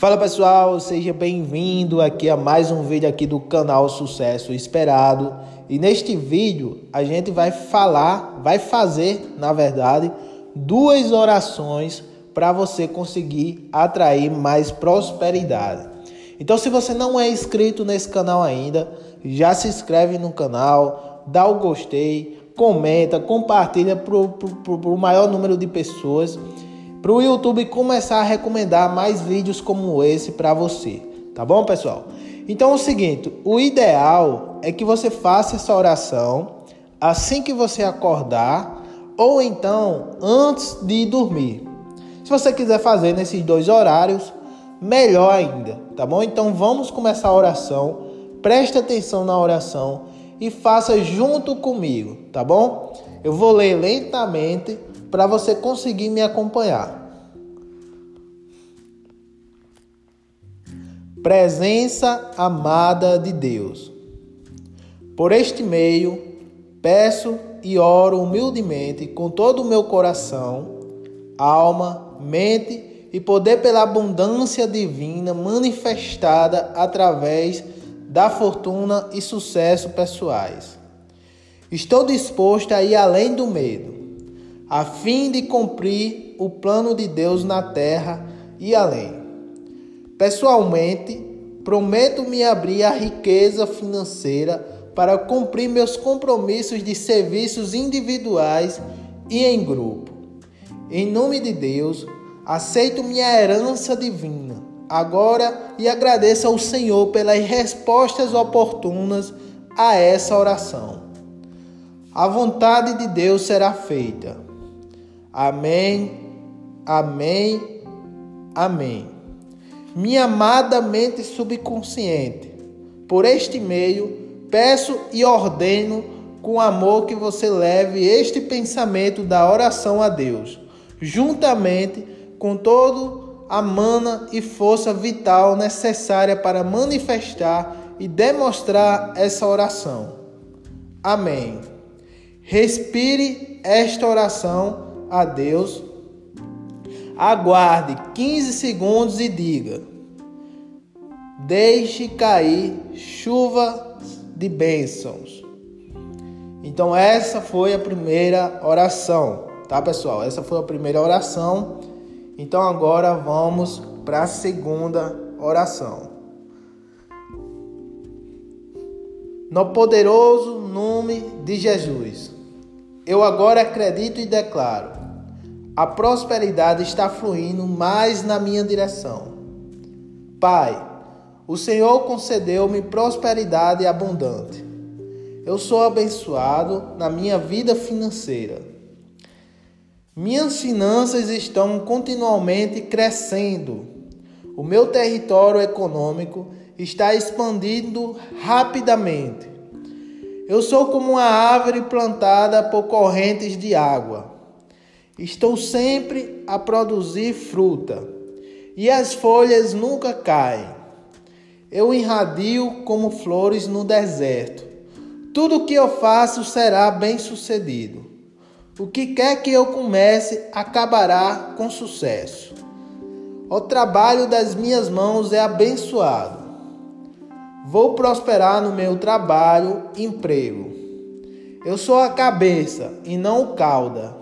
Fala pessoal, seja bem-vindo aqui a mais um vídeo aqui do canal Sucesso Esperado. E neste vídeo a gente vai falar, vai fazer, na verdade, duas orações para você conseguir atrair mais prosperidade. Então, se você não é inscrito nesse canal ainda, já se inscreve no canal, dá o gostei, comenta, compartilha para o maior número de pessoas para o YouTube começar a recomendar mais vídeos como esse para você, tá bom, pessoal? Então é o seguinte, o ideal é que você faça essa oração assim que você acordar ou então antes de dormir. Se você quiser fazer nesses dois horários, melhor ainda, tá bom? Então vamos começar a oração. Preste atenção na oração e faça junto comigo, tá bom? Eu vou ler lentamente para você conseguir me acompanhar. Presença amada de Deus. Por este meio, peço e oro humildemente com todo o meu coração, alma, mente e poder pela abundância divina manifestada através da fortuna e sucesso pessoais. Estou disposto a ir além do medo a fim de cumprir o plano de Deus na terra e além. Pessoalmente, prometo me abrir à riqueza financeira para cumprir meus compromissos de serviços individuais e em grupo. Em nome de Deus, aceito minha herança divina agora e agradeço ao Senhor pelas respostas oportunas a essa oração. A vontade de Deus será feita Amém, amém, amém. Minha amada mente subconsciente, por este meio, peço e ordeno com amor que você leve este pensamento da oração a Deus, juntamente com todo a mana e força vital necessária para manifestar e demonstrar essa oração. Amém. Respire esta oração a Deus, aguarde 15 segundos e diga: Deixe cair chuva de bênçãos. Então, essa foi a primeira oração, tá, pessoal? Essa foi a primeira oração. Então, agora vamos para a segunda oração. No poderoso nome de Jesus, eu agora acredito e declaro a prosperidade está fluindo mais na minha direção. Pai, o Senhor concedeu-me prosperidade abundante. Eu sou abençoado na minha vida financeira. Minhas finanças estão continuamente crescendo. O meu território econômico está expandindo rapidamente. Eu sou como uma árvore plantada por correntes de água Estou sempre a produzir fruta, e as folhas nunca caem. Eu irradio como flores no deserto. Tudo o que eu faço será bem sucedido. O que quer que eu comece acabará com sucesso. O trabalho das minhas mãos é abençoado. Vou prosperar no meu trabalho, emprego. Eu sou a cabeça e não o cauda.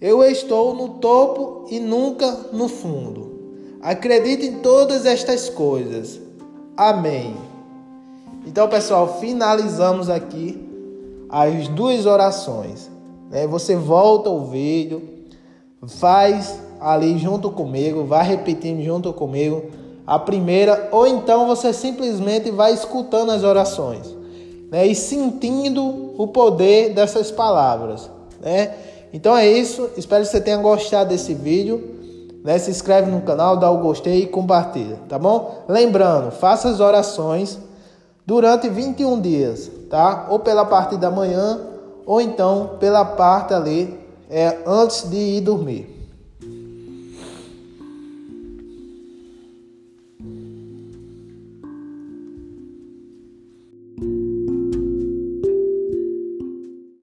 Eu estou no topo e nunca no fundo. Acredito em todas estas coisas. Amém. Então, pessoal, finalizamos aqui as duas orações. Né? Você volta o vídeo, faz ali junto comigo, vai repetindo junto comigo a primeira, ou então você simplesmente vai escutando as orações né? e sentindo o poder dessas palavras. Né? Então é isso. Espero que você tenha gostado desse vídeo. Né? Se inscreve no canal, dá o gostei e compartilha, tá bom? Lembrando, faça as orações durante 21 dias, tá? Ou pela parte da manhã, ou então pela parte ali é, antes de ir dormir.